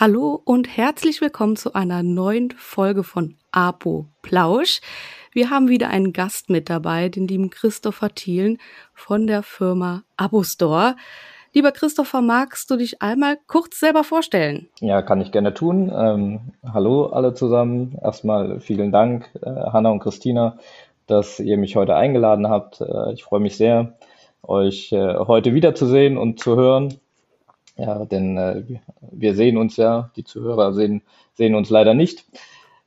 Hallo und herzlich willkommen zu einer neuen Folge von Apo Plausch. Wir haben wieder einen Gast mit dabei, den lieben Christopher Thielen von der Firma Abostore. Lieber Christopher, magst du dich einmal kurz selber vorstellen? Ja, kann ich gerne tun. Ähm, hallo alle zusammen. Erstmal vielen Dank, äh, Hanna und Christina, dass ihr mich heute eingeladen habt. Äh, ich freue mich sehr, euch äh, heute wiederzusehen und zu hören. Ja, denn äh, wir sehen uns ja, die Zuhörer sehen, sehen uns leider nicht.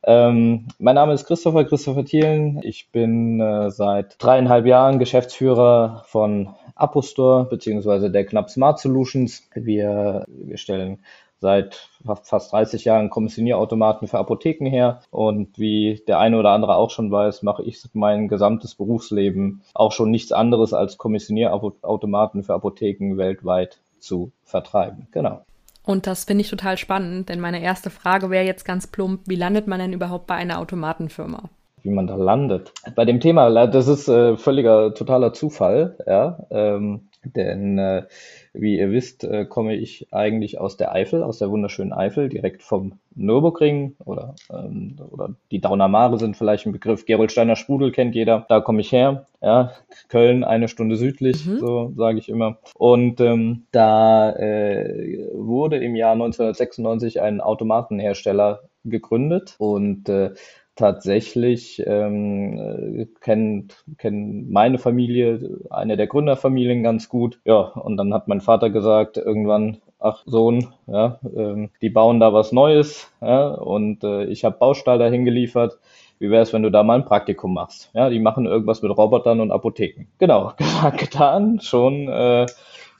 Ähm, mein Name ist Christopher, Christopher Thielen. Ich bin äh, seit dreieinhalb Jahren Geschäftsführer von Apostore beziehungsweise der Knapp Smart Solutions. Wir, wir stellen seit fast 30 Jahren Kommissionierautomaten für Apotheken her. Und wie der eine oder andere auch schon weiß, mache ich mein gesamtes Berufsleben auch schon nichts anderes als Kommissionierautomaten für Apotheken weltweit zu vertreiben. Genau. Und das finde ich total spannend, denn meine erste Frage wäre jetzt ganz plump, wie landet man denn überhaupt bei einer Automatenfirma? Wie man da landet. Bei dem Thema, das ist äh, völliger totaler Zufall, ja. Ähm, denn äh, wie ihr wisst, äh, komme ich eigentlich aus der Eifel, aus der wunderschönen Eifel, direkt vom Nürburgring oder, ähm, oder die Dauner Mare sind vielleicht ein Begriff. Gerolsteiner Sprudel kennt jeder, da komme ich her. Ja, Köln eine Stunde südlich, mhm. so sage ich immer. Und ähm, da äh, wurde im Jahr 1996 ein Automatenhersteller gegründet und äh, tatsächlich ähm, äh, kennt, kennt meine Familie, eine der Gründerfamilien ganz gut. Ja, und dann hat mein Vater gesagt, irgendwann, ach Sohn, ja, ähm, die bauen da was Neues, ja, und äh, ich habe Baustahl dahin geliefert. Wie wäre es, wenn du da mal ein Praktikum machst? Ja, die machen irgendwas mit Robotern und Apotheken. Genau, getan, schon. Äh,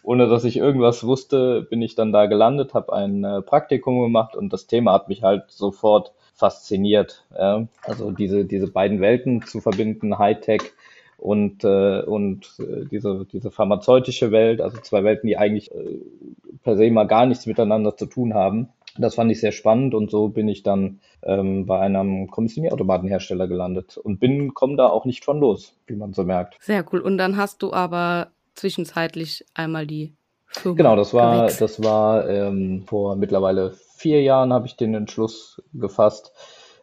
ohne dass ich irgendwas wusste, bin ich dann da gelandet, habe ein äh, Praktikum gemacht und das Thema hat mich halt sofort fasziniert. Ja? Also diese, diese beiden Welten zu verbinden, Hightech und, äh, und äh, diese, diese pharmazeutische Welt, also zwei Welten, die eigentlich äh, per se mal gar nichts miteinander zu tun haben. Das fand ich sehr spannend und so bin ich dann ähm, bei einem Kommissionierautomatenhersteller gelandet und bin, komme da auch nicht von los, wie man so merkt. Sehr cool. Und dann hast du aber zwischenzeitlich einmal die Firma Genau, das war, gewechselt. das war ähm, vor mittlerweile vier Jahren habe ich den Entschluss gefasst,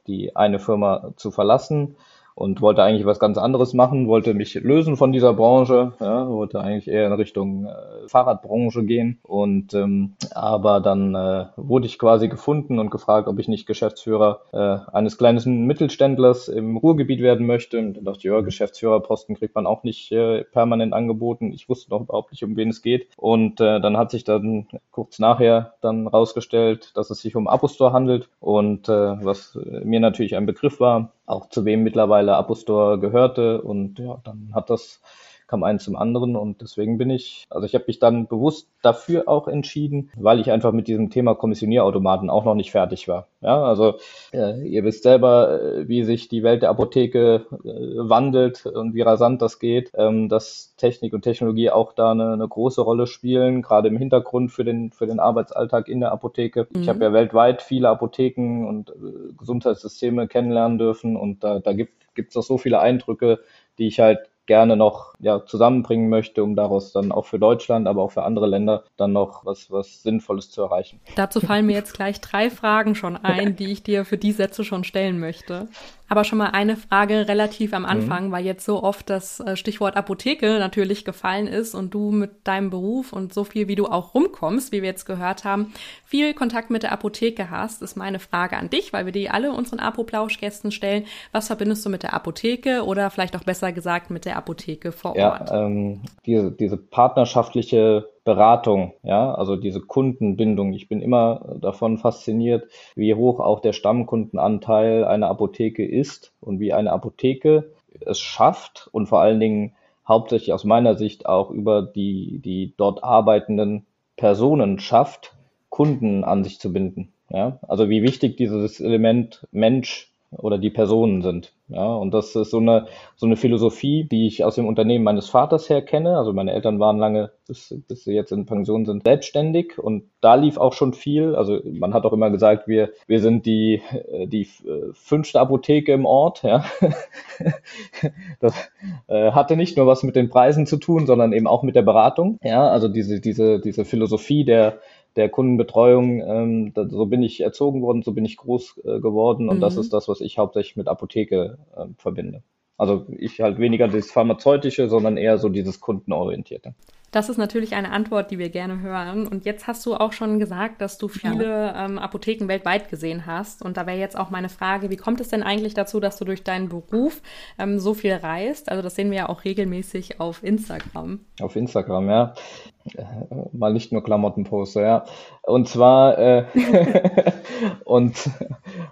die eine Firma zu verlassen und wollte eigentlich was ganz anderes machen, wollte mich lösen von dieser Branche, ja, wollte eigentlich eher in Richtung äh, Fahrradbranche gehen. Und ähm, aber dann äh, wurde ich quasi gefunden und gefragt, ob ich nicht Geschäftsführer äh, eines kleinen Mittelständlers im Ruhrgebiet werden möchte. Und dann dachte ich, ja, Geschäftsführerposten kriegt man auch nicht äh, permanent angeboten. Ich wusste noch überhaupt nicht, um wen es geht. Und äh, dann hat sich dann kurz nachher dann rausgestellt, dass es sich um Apostore handelt. Und äh, was mir natürlich ein Begriff war, auch zu wem mittlerweile Apostore gehörte. Und ja, dann hat das kam eins zum anderen und deswegen bin ich, also ich habe mich dann bewusst dafür auch entschieden, weil ich einfach mit diesem Thema Kommissionierautomaten auch noch nicht fertig war. Ja, also äh, ihr wisst selber, äh, wie sich die Welt der Apotheke äh, wandelt und wie rasant das geht, ähm, dass Technik und Technologie auch da eine, eine, große Rolle spielen, gerade im Hintergrund für den für den Arbeitsalltag in der Apotheke. Mhm. Ich habe ja weltweit viele Apotheken und äh, Gesundheitssysteme kennenlernen dürfen und da, da gibt es auch so viele Eindrücke, die ich halt gerne noch ja, zusammenbringen möchte, um daraus dann auch für Deutschland, aber auch für andere Länder dann noch was, was Sinnvolles zu erreichen. Dazu fallen mir jetzt gleich drei Fragen schon ein, die ich dir für die Sätze schon stellen möchte. Aber schon mal eine Frage relativ am Anfang, mhm. weil jetzt so oft das äh, Stichwort Apotheke natürlich gefallen ist und du mit deinem Beruf und so viel, wie du auch rumkommst, wie wir jetzt gehört haben, viel Kontakt mit der Apotheke hast, ist meine Frage an dich, weil wir die alle unseren Apoplausch-Gästen stellen. Was verbindest du mit der Apotheke oder vielleicht auch besser gesagt mit der Apotheke vor Ort? Ja, ähm, diese, diese partnerschaftliche Beratung, ja, also diese Kundenbindung. Ich bin immer davon fasziniert, wie hoch auch der Stammkundenanteil einer Apotheke ist und wie eine Apotheke es schafft und vor allen Dingen hauptsächlich aus meiner Sicht auch über die, die dort arbeitenden Personen schafft, Kunden an sich zu binden. Ja, also wie wichtig dieses Element Mensch oder die Personen sind. Ja, und das ist so eine, so eine Philosophie, die ich aus dem Unternehmen meines Vaters her kenne. Also meine Eltern waren lange, bis, bis sie jetzt in Pension sind, selbstständig und da lief auch schon viel. Also man hat auch immer gesagt, wir, wir sind die, die äh, fünfte Apotheke im Ort. Ja. Das äh, hatte nicht nur was mit den Preisen zu tun, sondern eben auch mit der Beratung. Ja, also diese, diese, diese Philosophie der, der Kundenbetreuung. Ähm, da, so bin ich erzogen worden, so bin ich groß äh, geworden und mhm. das ist das, was ich hauptsächlich mit Apotheke äh, verbinde. Also ich halt weniger das Pharmazeutische, sondern eher so dieses Kundenorientierte. Das ist natürlich eine Antwort, die wir gerne hören. Und jetzt hast du auch schon gesagt, dass du viele ja. ähm, Apotheken weltweit gesehen hast. Und da wäre jetzt auch meine Frage, wie kommt es denn eigentlich dazu, dass du durch deinen Beruf ähm, so viel reist? Also das sehen wir ja auch regelmäßig auf Instagram. Auf Instagram, ja. Äh, mal nicht nur Klamotten poste, ja. Und zwar äh, und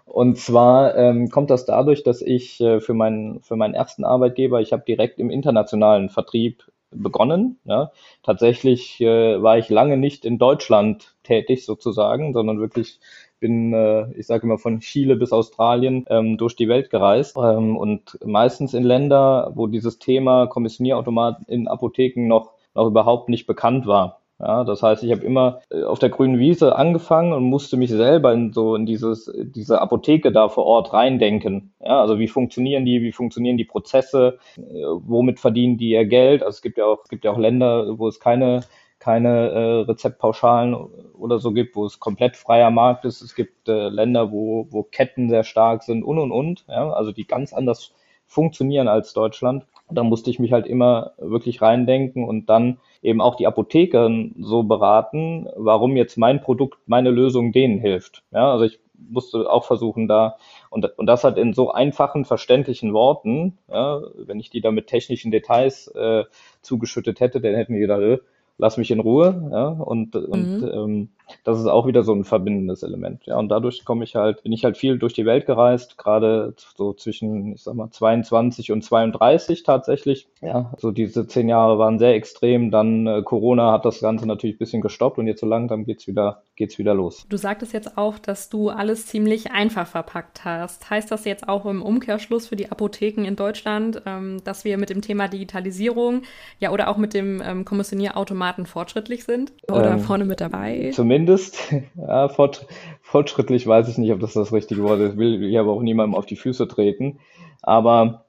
und zwar ähm, kommt das dadurch, dass ich äh, für meinen für meinen ersten Arbeitgeber, ich habe direkt im internationalen Vertrieb begonnen. Ja. Tatsächlich äh, war ich lange nicht in Deutschland tätig sozusagen, sondern wirklich bin, äh, ich sage immer, von Chile bis Australien ähm, durch die Welt gereist ähm, und meistens in Länder, wo dieses Thema Kommissionierautomat in Apotheken noch, noch überhaupt nicht bekannt war. Ja, das heißt, ich habe immer äh, auf der grünen Wiese angefangen und musste mich selber in so in dieses diese Apotheke da vor Ort reindenken. Ja, also wie funktionieren die, wie funktionieren die Prozesse, äh, womit verdienen die ihr Geld? Also es gibt ja auch es gibt ja auch Länder, wo es keine keine äh, Rezeptpauschalen oder so gibt, wo es komplett freier Markt ist. Es gibt äh, Länder, wo wo Ketten sehr stark sind und und und. Ja, also die ganz anders funktionieren als Deutschland. Da musste ich mich halt immer wirklich reindenken und dann eben auch die Apotheker so beraten, warum jetzt mein Produkt, meine Lösung denen hilft. Ja, also ich musste auch versuchen da und, und das halt in so einfachen, verständlichen Worten, ja, wenn ich die da mit technischen Details äh, zugeschüttet hätte, dann hätten die gedacht, äh, lass mich in Ruhe, ja, und, und mhm. ähm, das ist auch wieder so ein verbindendes Element, ja, und dadurch komme ich halt, bin ich halt viel durch die Welt gereist, gerade so zwischen, ich sag mal, 22 und 32 tatsächlich, ja, so diese zehn Jahre waren sehr extrem, dann äh, Corona hat das Ganze natürlich ein bisschen gestoppt und jetzt so langsam geht's wieder, geht's wieder los. Du sagtest jetzt auch, dass du alles ziemlich einfach verpackt hast. Heißt das jetzt auch im Umkehrschluss für die Apotheken in Deutschland, ähm, dass wir mit dem Thema Digitalisierung, ja, oder auch mit dem ähm, Kommissionierautomat Formaten fortschrittlich sind oder ähm, vorne mit dabei? Zumindest. Ja, fort, fortschrittlich weiß ich nicht, ob das das richtige Wort ist. Will ich aber auch niemandem auf die Füße treten. Aber,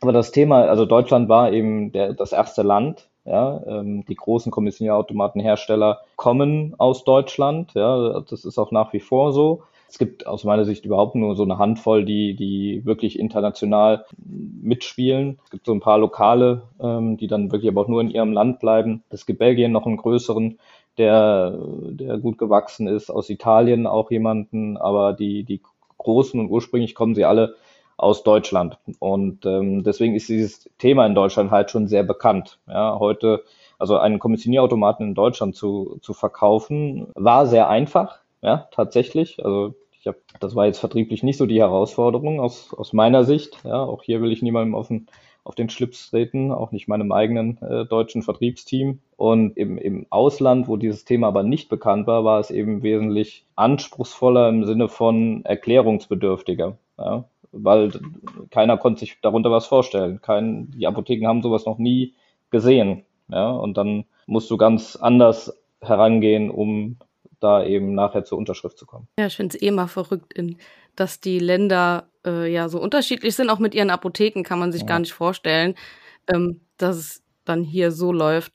aber das Thema, also Deutschland war eben der, das erste Land, ja, ähm, die großen Kommissionierautomatenhersteller kommen aus Deutschland. Ja, das ist auch nach wie vor so. Es gibt aus meiner Sicht überhaupt nur so eine Handvoll, die, die wirklich international mitspielen. Es gibt so ein paar lokale, ähm, die dann wirklich aber auch nur in ihrem Land bleiben. Es gibt Belgien noch einen größeren, der, der gut gewachsen ist, aus Italien auch jemanden, aber die, die großen und ursprünglich kommen sie alle aus Deutschland. Und ähm, deswegen ist dieses Thema in Deutschland halt schon sehr bekannt. Ja, heute, also einen Kommissionierautomaten in Deutschland zu, zu verkaufen, war sehr einfach. Ja, tatsächlich. Also ich habe, das war jetzt vertrieblich nicht so die Herausforderung aus, aus meiner Sicht. Ja, auch hier will ich niemandem auf den, auf den Schlips treten, auch nicht meinem eigenen äh, deutschen Vertriebsteam. Und im, im Ausland, wo dieses Thema aber nicht bekannt war, war es eben wesentlich anspruchsvoller im Sinne von erklärungsbedürftiger. Ja, weil keiner konnte sich darunter was vorstellen. Kein, die Apotheken haben sowas noch nie gesehen. Ja, und dann musst du ganz anders herangehen, um da eben nachher zur Unterschrift zu kommen. Ja, ich finde es eh mal verrückt, in, dass die Länder äh, ja so unterschiedlich sind. Auch mit ihren Apotheken kann man sich ja. gar nicht vorstellen, ähm, dass es dann hier so läuft.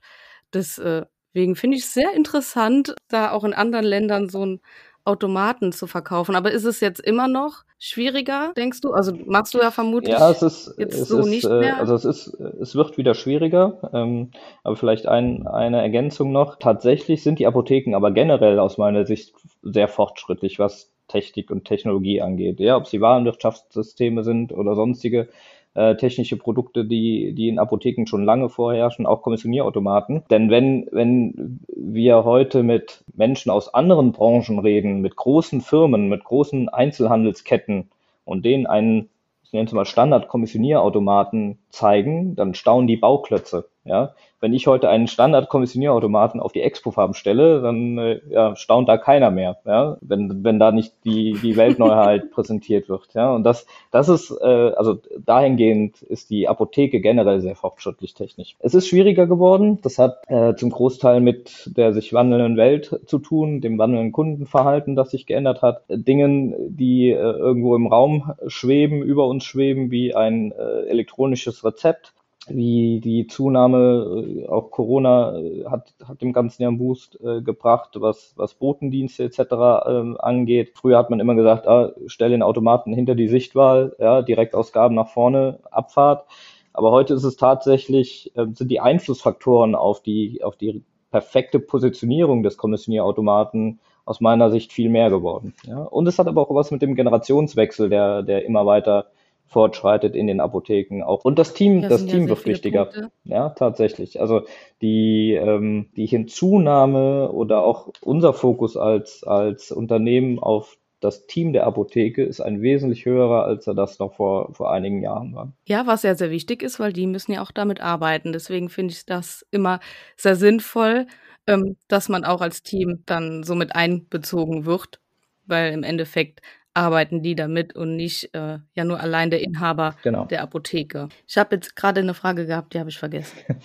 Deswegen finde ich es sehr interessant, da auch in anderen Ländern so ein Automaten zu verkaufen. Aber ist es jetzt immer noch schwieriger, denkst du? Also machst du ja vermutlich ja, es ist, jetzt es so ist, nicht äh, mehr. Also es ist, es wird wieder schwieriger. Ähm, aber vielleicht ein, eine Ergänzung noch. Tatsächlich sind die Apotheken aber generell aus meiner Sicht sehr fortschrittlich, was Technik und Technologie angeht. Ja, ob sie Warenwirtschaftssysteme sind oder sonstige äh, technische Produkte, die, die in Apotheken schon lange vorherrschen, auch Kommissionierautomaten. Denn wenn, wenn wir heute mit Menschen aus anderen Branchen reden, mit großen Firmen, mit großen Einzelhandelsketten und denen einen, ich nenne es mal Standard-Kommissionierautomaten zeigen, dann staunen die Bauklötze. Ja, wenn ich heute einen Standard-Kommissionierautomaten auf die Expo-Farben stelle, dann äh, ja, staunt da keiner mehr, ja, wenn, wenn da nicht die, die Weltneuheit präsentiert wird. Ja, und das, das ist, äh, also dahingehend ist die Apotheke generell sehr fortschrittlich technisch. Es ist schwieriger geworden. Das hat äh, zum Großteil mit der sich wandelnden Welt zu tun, dem wandelnden Kundenverhalten, das sich geändert hat, Dingen, die äh, irgendwo im Raum schweben, über uns schweben, wie ein äh, elektronisches Rezept wie die Zunahme, äh, auch Corona äh, hat, hat dem ganzen Jahr einen Boost äh, gebracht, was, was Botendienste etc. Ähm, angeht. Früher hat man immer gesagt, ah, stell den Automaten hinter die Sichtwahl, ja, Direktausgaben nach vorne, Abfahrt. Aber heute ist es tatsächlich, äh, sind die Einflussfaktoren auf die, auf die perfekte Positionierung des Kommissionierautomaten aus meiner Sicht viel mehr geworden. Ja. Und es hat aber auch was mit dem Generationswechsel, der, der immer weiter fortschreitet in den Apotheken auch. Und das Team, ja, das Team ja wird wichtiger. Punkte. Ja, tatsächlich. Also die, ähm, die Hinzunahme oder auch unser Fokus als, als Unternehmen auf das Team der Apotheke ist ein wesentlich höherer, als er das noch vor, vor einigen Jahren war. Ja, was ja sehr wichtig ist, weil die müssen ja auch damit arbeiten. Deswegen finde ich das immer sehr sinnvoll, ähm, dass man auch als Team dann so mit einbezogen wird, weil im Endeffekt arbeiten die damit und nicht äh, ja nur allein der Inhaber genau. der Apotheke. Ich habe jetzt gerade eine Frage gehabt, die habe ich vergessen.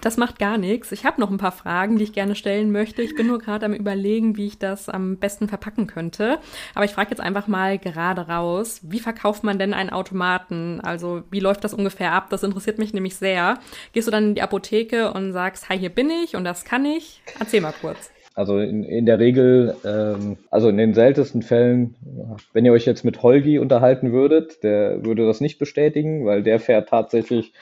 Das macht gar nichts. Ich habe noch ein paar Fragen, die ich gerne stellen möchte. Ich bin nur gerade am überlegen, wie ich das am besten verpacken könnte. Aber ich frage jetzt einfach mal gerade raus, wie verkauft man denn einen Automaten? Also wie läuft das ungefähr ab? Das interessiert mich nämlich sehr. Gehst du dann in die Apotheke und sagst, hi, hier bin ich und das kann ich? Erzähl mal kurz. Also in, in der Regel, ähm, also in den seltensten Fällen, wenn ihr euch jetzt mit Holgi unterhalten würdet, der würde das nicht bestätigen, weil der fährt tatsächlich,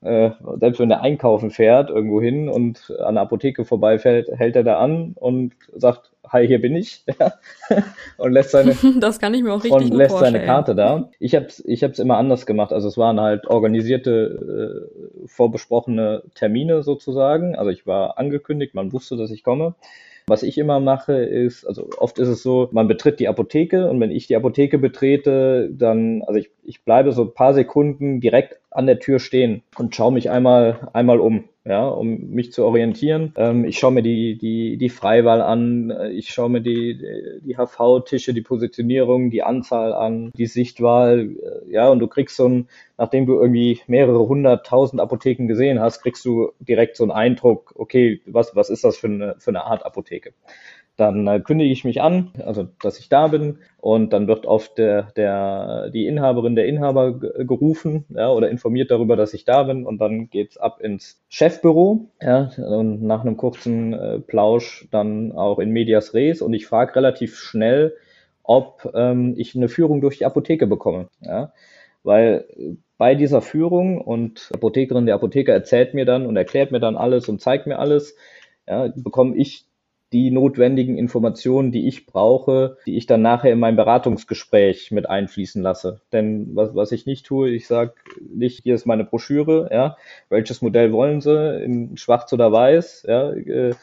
äh, selbst wenn er einkaufen fährt, irgendwo hin und an der Apotheke vorbeifällt, hält er da an und sagt, hi, hier bin ich, und lässt seine, das kann ich mir auch richtig und lässt seine Karte da. Ich habe es ich hab's immer anders gemacht. Also es waren halt organisierte, äh, vorbesprochene Termine sozusagen. Also ich war angekündigt, man wusste, dass ich komme. Was ich immer mache, ist, also oft ist es so, man betritt die Apotheke und wenn ich die Apotheke betrete, dann, also ich, ich bleibe so ein paar Sekunden direkt an der Tür stehen und schaue mich einmal, einmal um ja, um mich zu orientieren. Ähm, ich schaue mir die, die, die Freiwahl an, ich schaue mir die, die HV-Tische, die Positionierung, die Anzahl an, die Sichtwahl, äh, ja, und du kriegst so ein, nachdem du irgendwie mehrere hunderttausend Apotheken gesehen hast, kriegst du direkt so einen Eindruck, okay, was, was ist das für eine, für eine Art Apotheke? Dann äh, kündige ich mich an, also dass ich da bin, und dann wird oft der, der, die Inhaberin, der Inhaber gerufen ja, oder informiert darüber, dass ich da bin, und dann geht's ab ins Chefbüro ja, und nach einem kurzen äh, Plausch dann auch in Medias Res und ich frage relativ schnell, ob ähm, ich eine Führung durch die Apotheke bekomme. Ja? Weil bei dieser Führung und die Apothekerin, der Apotheker erzählt mir dann und erklärt mir dann alles und zeigt mir alles, ja, bekomme ich die notwendigen Informationen, die ich brauche, die ich dann nachher in mein Beratungsgespräch mit einfließen lasse. Denn was, was ich nicht tue, ich sage nicht, hier ist meine Broschüre, ja, welches Modell wollen Sie, in schwarz oder weiß, ja, äh,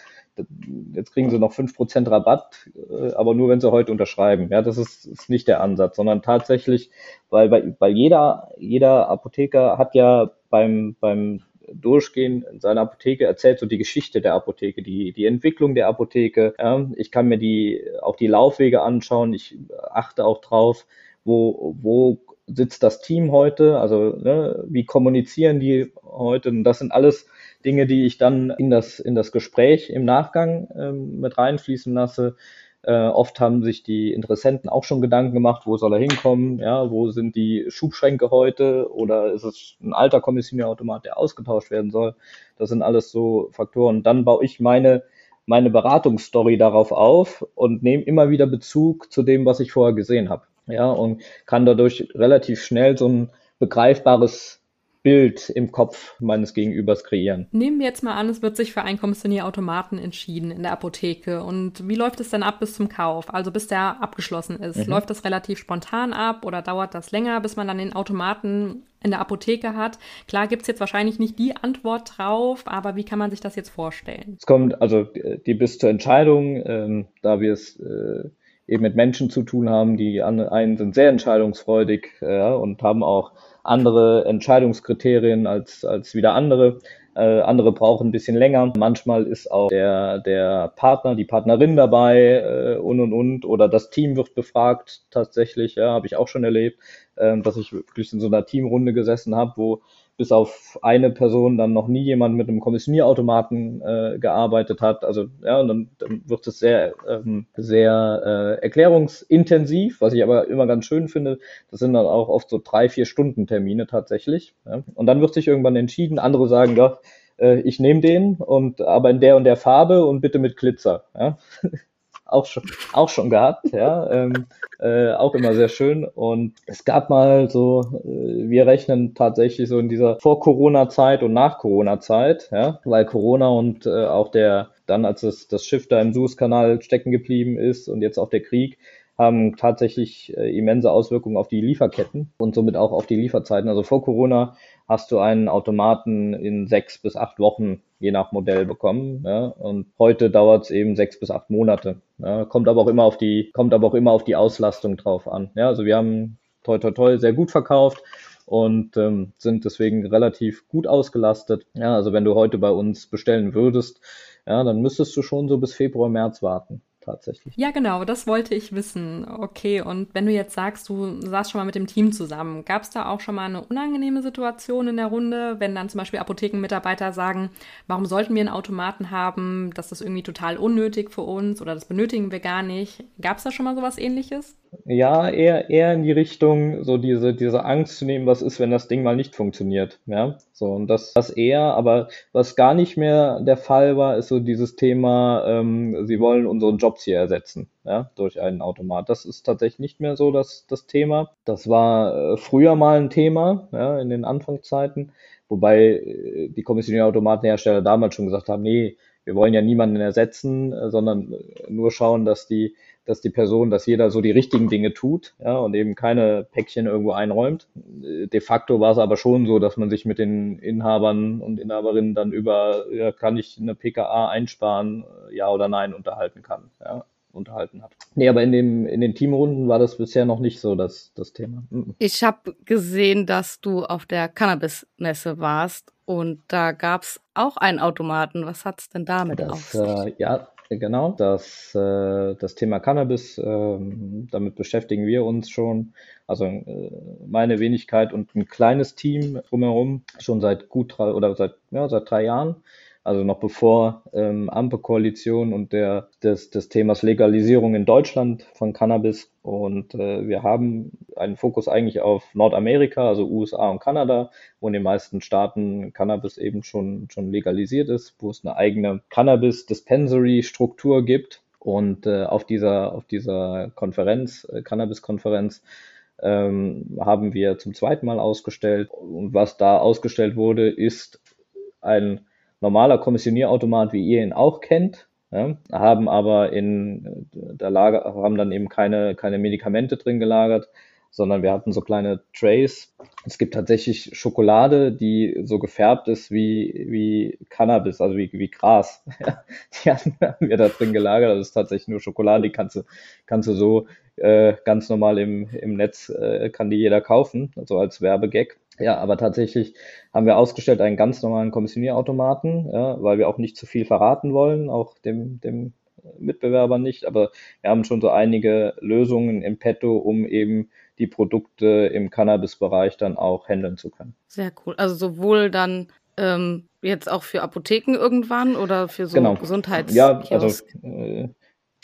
jetzt kriegen Sie noch fünf Prozent Rabatt, äh, aber nur wenn Sie heute unterschreiben. Ja, das ist, ist nicht der Ansatz, sondern tatsächlich, weil, weil jeder, jeder Apotheker hat ja beim, beim durchgehen in seiner Apotheke, erzählt so die Geschichte der Apotheke, die, die Entwicklung der Apotheke. Ja. Ich kann mir die, auch die Laufwege anschauen. Ich achte auch drauf, wo, wo sitzt das Team heute, also ne, wie kommunizieren die heute. Und das sind alles Dinge, die ich dann in das, in das Gespräch im Nachgang ähm, mit reinfließen lasse. Äh, oft haben sich die Interessenten auch schon Gedanken gemacht, wo soll er hinkommen, ja, wo sind die Schubschränke heute oder ist es ein alter Kommissionierautomat, der ausgetauscht werden soll. Das sind alles so Faktoren. Dann baue ich meine, meine Beratungsstory darauf auf und nehme immer wieder Bezug zu dem, was ich vorher gesehen habe. Ja, und kann dadurch relativ schnell so ein begreifbares Bild im Kopf meines Gegenübers kreieren. Nehmen wir jetzt mal an, es wird sich für einen Kommissionierautomaten entschieden in der Apotheke. Und wie läuft es dann ab bis zum Kauf? Also bis der abgeschlossen ist. Mhm. Läuft das relativ spontan ab oder dauert das länger, bis man dann den Automaten in der Apotheke hat? Klar gibt es jetzt wahrscheinlich nicht die Antwort drauf, aber wie kann man sich das jetzt vorstellen? Es kommt also die bis zur Entscheidung, ähm, da wir es äh, eben mit Menschen zu tun haben, die an, einen sind sehr entscheidungsfreudig äh, und haben auch andere Entscheidungskriterien als, als wieder andere. Äh, andere brauchen ein bisschen länger. Manchmal ist auch der, der Partner, die Partnerin dabei äh, und und und oder das Team wird befragt tatsächlich, ja, habe ich auch schon erlebt, äh, dass ich wirklich in so einer Teamrunde gesessen habe, wo bis auf eine Person dann noch nie jemand mit einem Kommissionierautomaten äh, gearbeitet hat. Also ja, und dann, dann wird es sehr, ähm, sehr äh, erklärungsintensiv, was ich aber immer ganz schön finde. Das sind dann auch oft so drei, vier Stunden Termine tatsächlich. Ja. Und dann wird sich irgendwann entschieden, andere sagen, ja, äh, ich nehme den und aber in der und der Farbe und bitte mit Glitzer. Ja. Auch schon, auch schon gehabt, ja, ähm, äh, auch immer sehr schön. Und es gab mal so, äh, wir rechnen tatsächlich so in dieser Vor-Corona-Zeit und Nach-Corona-Zeit, ja, weil Corona und äh, auch der, dann als es, das Schiff da im Suezkanal stecken geblieben ist und jetzt auch der Krieg, haben tatsächlich äh, immense Auswirkungen auf die Lieferketten und somit auch auf die Lieferzeiten. Also vor Corona hast du einen Automaten in sechs bis acht Wochen je nach Modell bekommen. Ja, und heute dauert es eben sechs bis acht Monate. Ja, kommt aber auch immer auf die, kommt aber auch immer auf die Auslastung drauf an. Ja, also wir haben toi toi toi sehr gut verkauft und ähm, sind deswegen relativ gut ausgelastet. Ja, also wenn du heute bei uns bestellen würdest, ja, dann müsstest du schon so bis Februar, März warten tatsächlich. Ja, genau, das wollte ich wissen. Okay, und wenn du jetzt sagst, du saßt schon mal mit dem Team zusammen, gab es da auch schon mal eine unangenehme Situation in der Runde, wenn dann zum Beispiel Apothekenmitarbeiter sagen, warum sollten wir einen Automaten haben, das ist irgendwie total unnötig für uns oder das benötigen wir gar nicht. Gab es da schon mal sowas ähnliches? Ja, eher, eher in die Richtung, so diese, diese Angst zu nehmen, was ist, wenn das Ding mal nicht funktioniert. Ja, so, und das, das eher, aber was gar nicht mehr der Fall war, ist so dieses Thema, ähm, sie wollen unseren Jobs hier ersetzen, ja, durch einen Automat. Das ist tatsächlich nicht mehr so das, das Thema. Das war äh, früher mal ein Thema, ja, in den Anfangszeiten, wobei äh, die Kommissionierautomatenhersteller damals schon gesagt haben, nee, wir wollen ja niemanden ersetzen, äh, sondern nur schauen, dass die dass die Person, dass jeder so die richtigen Dinge tut ja, und eben keine Päckchen irgendwo einräumt. De facto war es aber schon so, dass man sich mit den Inhabern und Inhaberinnen dann über, ja, kann ich eine PKA einsparen, ja oder nein, unterhalten kann. Ja unterhalten hat. Nee, aber in, dem, in den Teamrunden war das bisher noch nicht so das, das Thema. Mhm. Ich habe gesehen, dass du auf der Cannabis-Messe warst und da gab es auch einen Automaten. Was hat es denn damit das, auf sich? Äh, ja, Genau, das, äh, das Thema Cannabis, äh, damit beschäftigen wir uns schon, also äh, meine Wenigkeit und ein kleines Team drumherum, schon seit gut drei oder seit, ja, seit drei Jahren also noch bevor ähm, Ampelkoalition und der, des, des Themas Legalisierung in Deutschland von Cannabis. Und äh, wir haben einen Fokus eigentlich auf Nordamerika, also USA und Kanada, wo in den meisten Staaten Cannabis eben schon, schon legalisiert ist, wo es eine eigene Cannabis-Dispensary-Struktur gibt. Und äh, auf dieser, auf dieser Konferenz, äh, Cannabis-Konferenz, ähm, haben wir zum zweiten Mal ausgestellt. Und was da ausgestellt wurde, ist ein normaler Kommissionierautomat, wie ihr ihn auch kennt, ja, haben aber in der Lager, haben dann eben keine, keine Medikamente drin gelagert, sondern wir hatten so kleine Trays. Es gibt tatsächlich Schokolade, die so gefärbt ist wie, wie Cannabis, also wie, wie Gras. die haben wir da drin gelagert. Das ist tatsächlich nur Schokolade, die kannst du, kannst du so äh, ganz normal im, im Netz, äh, kann die jeder kaufen, also als Werbegag. Ja, aber tatsächlich haben wir ausgestellt einen ganz normalen Kommissionierautomaten, ja, weil wir auch nicht zu viel verraten wollen, auch dem, dem Mitbewerber nicht. Aber wir haben schon so einige Lösungen im Petto, um eben die Produkte im Cannabis-Bereich dann auch handeln zu können. Sehr cool. Also sowohl dann ähm, jetzt auch für Apotheken irgendwann oder für so genau. Gesundheits ja, also äh,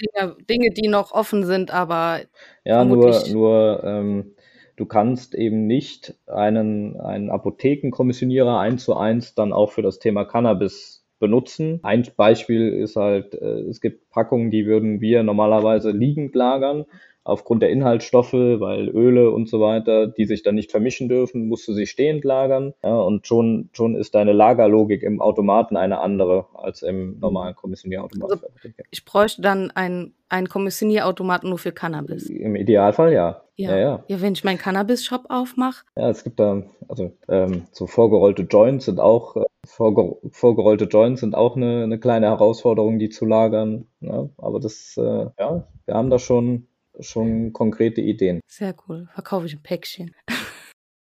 Dinge, Dinge, die noch offen sind, aber ja, nur, nur ähm, du kannst eben nicht einen, einen Apothekenkommissionierer eins zu eins dann auch für das Thema Cannabis benutzen. Ein Beispiel ist halt, äh, es gibt Packungen, die würden wir normalerweise liegend lagern aufgrund der Inhaltsstoffe, weil Öle und so weiter, die sich dann nicht vermischen dürfen, musst du sie stehend lagern. Ja, und schon, schon ist deine Lagerlogik im Automaten eine andere als im normalen Kommissionierautomaten. Also ich bräuchte dann einen, einen Kommissionierautomaten nur für Cannabis. Im Idealfall ja. Ja, ja, ja. ja wenn ich meinen Cannabis-Shop aufmache. Ja, es gibt da, also ähm, so vorgerollte Joints sind auch, äh, vorger vorgerollte Joints sind auch eine, eine kleine Herausforderung, die zu lagern. Ja, aber das, äh, ja, wir haben da schon schon konkrete Ideen. Sehr cool. Verkaufe ich ein Päckchen.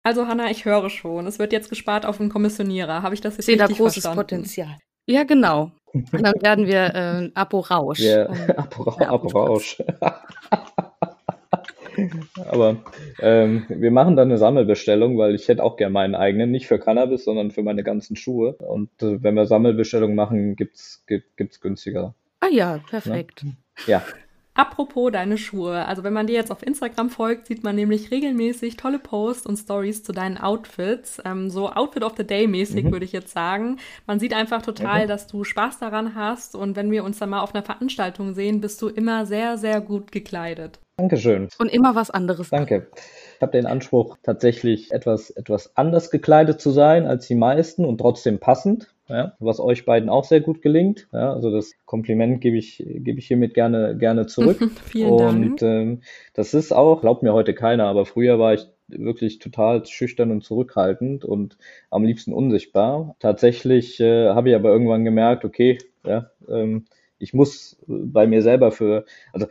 Also Hanna, ich höre schon. Es wird jetzt gespart auf einen Kommissionierer. Habe ich das jetzt ich sehe richtig da großes verstanden? Potenzial. Ja, genau. Und dann werden wir äh, Apo Rausch. Ja, Apo, Apo Rausch. Aber ähm, wir machen dann eine Sammelbestellung, weil ich hätte auch gerne meinen eigenen, nicht für Cannabis, sondern für meine ganzen Schuhe. Und äh, wenn wir Sammelbestellungen machen, gibt's gibt, gibt's günstiger. Ah ja, perfekt. Ja. Apropos deine Schuhe. Also wenn man dir jetzt auf Instagram folgt, sieht man nämlich regelmäßig tolle Posts und Stories zu deinen Outfits. Ähm, so Outfit of the Day mäßig, mhm. würde ich jetzt sagen. Man sieht einfach total, okay. dass du Spaß daran hast. Und wenn wir uns dann mal auf einer Veranstaltung sehen, bist du immer sehr, sehr gut gekleidet. Dankeschön. Und immer was anderes. Danke. Ich habe den Anspruch, tatsächlich etwas, etwas anders gekleidet zu sein als die meisten und trotzdem passend. Ja, was euch beiden auch sehr gut gelingt. Ja, also das Kompliment gebe ich, gebe ich hiermit gerne, gerne zurück. Vielen und, Dank. Ähm, das ist auch, glaubt mir heute keiner, aber früher war ich wirklich total schüchtern und zurückhaltend und am liebsten unsichtbar. Tatsächlich äh, habe ich aber irgendwann gemerkt, okay, ja, ähm, ich muss bei mir selber für, also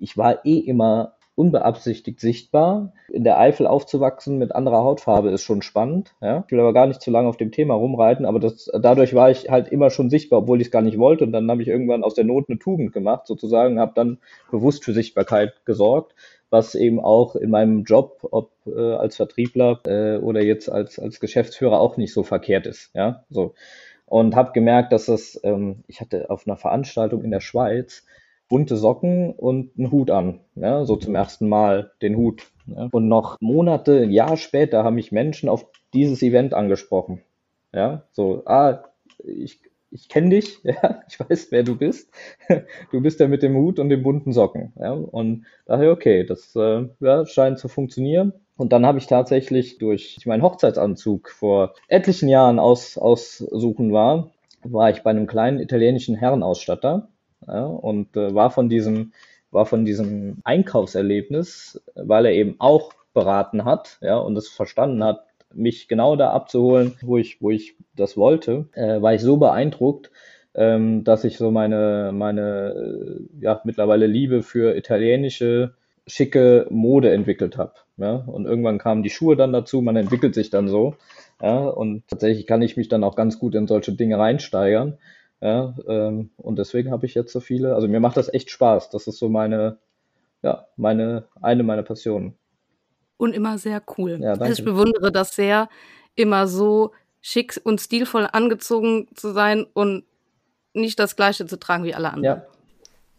ich war eh immer unbeabsichtigt sichtbar. In der Eifel aufzuwachsen mit anderer Hautfarbe ist schon spannend. Ja? Ich will aber gar nicht zu lange auf dem Thema rumreiten, aber das, dadurch war ich halt immer schon sichtbar, obwohl ich es gar nicht wollte. Und dann habe ich irgendwann aus der Not eine Tugend gemacht, sozusagen, habe dann bewusst für Sichtbarkeit gesorgt, was eben auch in meinem Job, ob äh, als Vertriebler äh, oder jetzt als, als Geschäftsführer auch nicht so verkehrt ist. Ja, so. Und habe gemerkt, dass das, ähm, ich hatte auf einer Veranstaltung in der Schweiz, bunte Socken und einen Hut an. Ja, so zum ersten Mal den Hut. Ja. Und noch Monate, ein Jahr später haben mich Menschen auf dieses Event angesprochen. Ja, so, ah, ich, ich kenne dich, ja, ich weiß, wer du bist. Du bist der mit dem Hut und den bunten Socken. Ja, und daher, okay, das äh, ja, scheint zu funktionieren. Und dann habe ich tatsächlich durch meinen Hochzeitsanzug vor etlichen Jahren aus, aussuchen war, war ich bei einem kleinen italienischen Herrenausstatter ja, und äh, war von diesem war von diesem Einkaufserlebnis, weil er eben auch beraten hat, ja, und es verstanden hat, mich genau da abzuholen, wo ich, wo ich das wollte, äh, war ich so beeindruckt, ähm, dass ich so meine, meine, äh, ja, mittlerweile Liebe für italienische, schicke Mode entwickelt habe. Ja? Und irgendwann kamen die Schuhe dann dazu, man entwickelt sich dann so. Ja? Und tatsächlich kann ich mich dann auch ganz gut in solche Dinge reinsteigern. Ja, ähm, und deswegen habe ich jetzt so viele. Also mir macht das echt Spaß. Das ist so meine, ja, meine, eine meiner Passionen. Und immer sehr cool. Ja, danke. Also ich bewundere das sehr, immer so schick und stilvoll angezogen zu sein und nicht das Gleiche zu tragen wie alle anderen. Ja,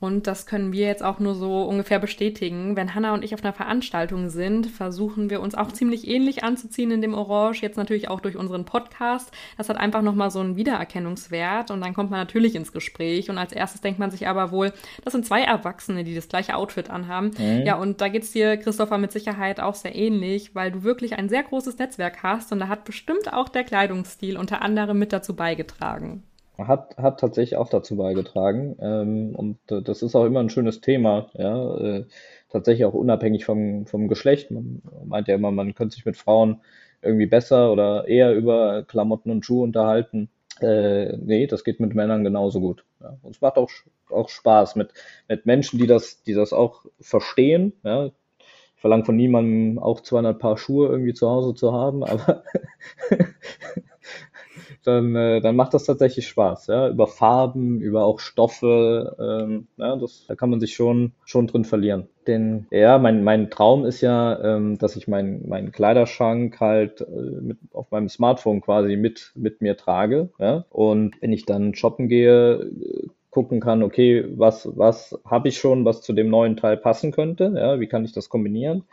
und das können wir jetzt auch nur so ungefähr bestätigen. Wenn Hanna und ich auf einer Veranstaltung sind, versuchen wir uns auch ziemlich ähnlich anzuziehen in dem Orange. Jetzt natürlich auch durch unseren Podcast. Das hat einfach nochmal so einen Wiedererkennungswert. Und dann kommt man natürlich ins Gespräch. Und als erstes denkt man sich aber wohl, das sind zwei Erwachsene, die das gleiche Outfit anhaben. Mhm. Ja, und da geht's dir, Christopher, mit Sicherheit auch sehr ähnlich, weil du wirklich ein sehr großes Netzwerk hast. Und da hat bestimmt auch der Kleidungsstil unter anderem mit dazu beigetragen hat, hat tatsächlich auch dazu beigetragen. Ähm, und das ist auch immer ein schönes Thema, ja. Äh, tatsächlich auch unabhängig vom, vom Geschlecht. Man meint ja immer, man könnte sich mit Frauen irgendwie besser oder eher über Klamotten und Schuhe unterhalten. Äh, nee, das geht mit Männern genauso gut. Ja. Und es macht auch, auch Spaß mit, mit Menschen, die das, die das auch verstehen. Ja. Ich verlange von niemandem auch 200 Paar Schuhe irgendwie zu Hause zu haben, aber dann, äh, dann macht das tatsächlich Spaß, ja, über Farben, über auch Stoffe, ähm, ja, das, da kann man sich schon, schon drin verlieren. Denn, ja, mein, mein Traum ist ja, ähm, dass ich meinen meinen Kleiderschrank halt äh, mit, auf meinem Smartphone quasi mit, mit mir trage, ja, und wenn ich dann shoppen gehe, gucken kann, okay, was, was habe ich schon, was zu dem neuen Teil passen könnte, ja, wie kann ich das kombinieren?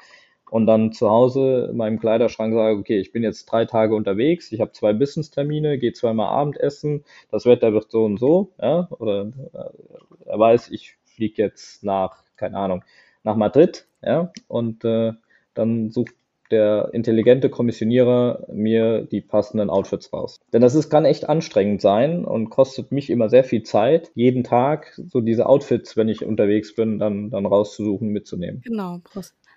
Und dann zu Hause in meinem Kleiderschrank sage, okay, ich bin jetzt drei Tage unterwegs, ich habe zwei Business-Termine, gehe zweimal Abendessen, das Wetter wird so und so, ja, oder äh, er weiß, ich fliege jetzt nach, keine Ahnung, nach Madrid, ja, und äh, dann sucht der intelligente Kommissionierer mir die passenden Outfits raus. Denn das ist, kann echt anstrengend sein und kostet mich immer sehr viel Zeit, jeden Tag so diese Outfits, wenn ich unterwegs bin, dann, dann rauszusuchen, mitzunehmen. Genau,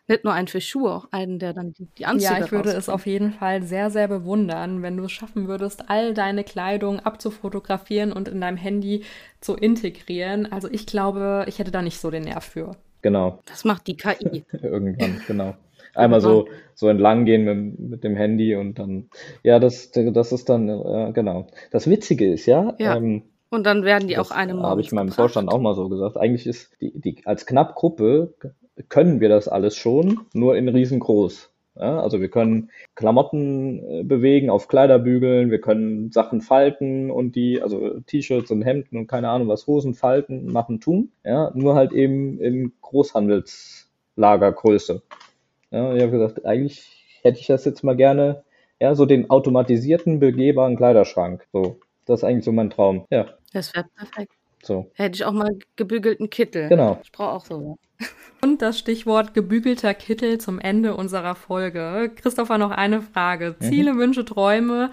nicht nur einen für Schuhe, auch einen, der dann die, die Anzüge Ja, ich würde es auf jeden Fall sehr, sehr bewundern, wenn du es schaffen würdest, all deine Kleidung abzufotografieren und in deinem Handy zu integrieren. Also ich glaube, ich hätte da nicht so den Nerv für. Genau. Das macht die KI. Irgendwann, genau. Einmal so, so entlang gehen mit, mit, dem Handy und dann, ja, das, das ist dann, äh, genau. Das Witzige ist, ja, ja. Ähm, und dann werden die auch einem Habe ich meinem Vorstand auch mal so gesagt. Eigentlich ist die, die als Knappgruppe können wir das alles schon, nur in riesengroß. Ja, also wir können Klamotten äh, bewegen auf Kleiderbügeln, wir können Sachen falten und die, also T-Shirts und Hemden und keine Ahnung was, Hosen falten, machen, tun. Ja, nur halt eben in Großhandelslagergröße. Ja, ich habe gesagt, eigentlich hätte ich das jetzt mal gerne, ja, so den automatisierten, begehbaren Kleiderschrank. So, das ist eigentlich so mein Traum. Ja. Das wäre perfekt. So. Hätte ich auch mal gebügelten Kittel. Genau. Ich brauche auch so. Und das Stichwort gebügelter Kittel zum Ende unserer Folge. Christopher, noch eine Frage. Mhm. Ziele, Wünsche, Träume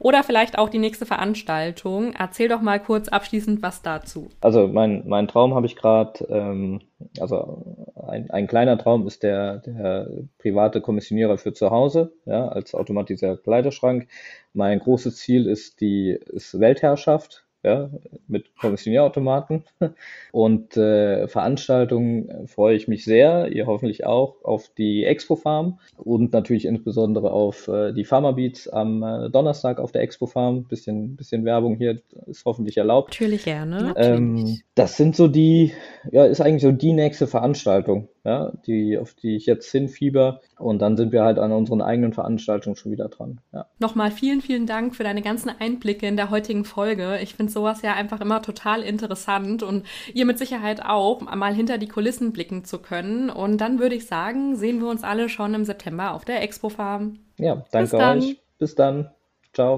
oder vielleicht auch die nächste Veranstaltung. Erzähl doch mal kurz abschließend was dazu. Also mein, mein Traum habe ich gerade, ähm, also ein, ein kleiner Traum ist der, der private Kommissionierer für zu Hause, ja, als automatisierter Kleiderschrank. Mein großes Ziel ist die ist Weltherrschaft ja, mit Kommissionierautomaten. Und äh, Veranstaltungen äh, freue ich mich sehr, ihr hoffentlich auch, auf die Expo Farm und natürlich insbesondere auf äh, die Pharma Beats am äh, Donnerstag auf der Expo Farm. Bisschen, bisschen Werbung hier ist hoffentlich erlaubt. Natürlich gerne. Ähm, das sind so die, ja, ist eigentlich so die nächste Veranstaltung ja, die, auf die ich jetzt hinfieber. Und dann sind wir halt an unseren eigenen Veranstaltungen schon wieder dran. Ja. Nochmal vielen, vielen Dank für deine ganzen Einblicke in der heutigen Folge. Ich finde sowas ja einfach immer total interessant und ihr mit Sicherheit auch, mal hinter die Kulissen blicken zu können. Und dann würde ich sagen, sehen wir uns alle schon im September auf der Expo Farm. Ja, danke euch. Bis dann.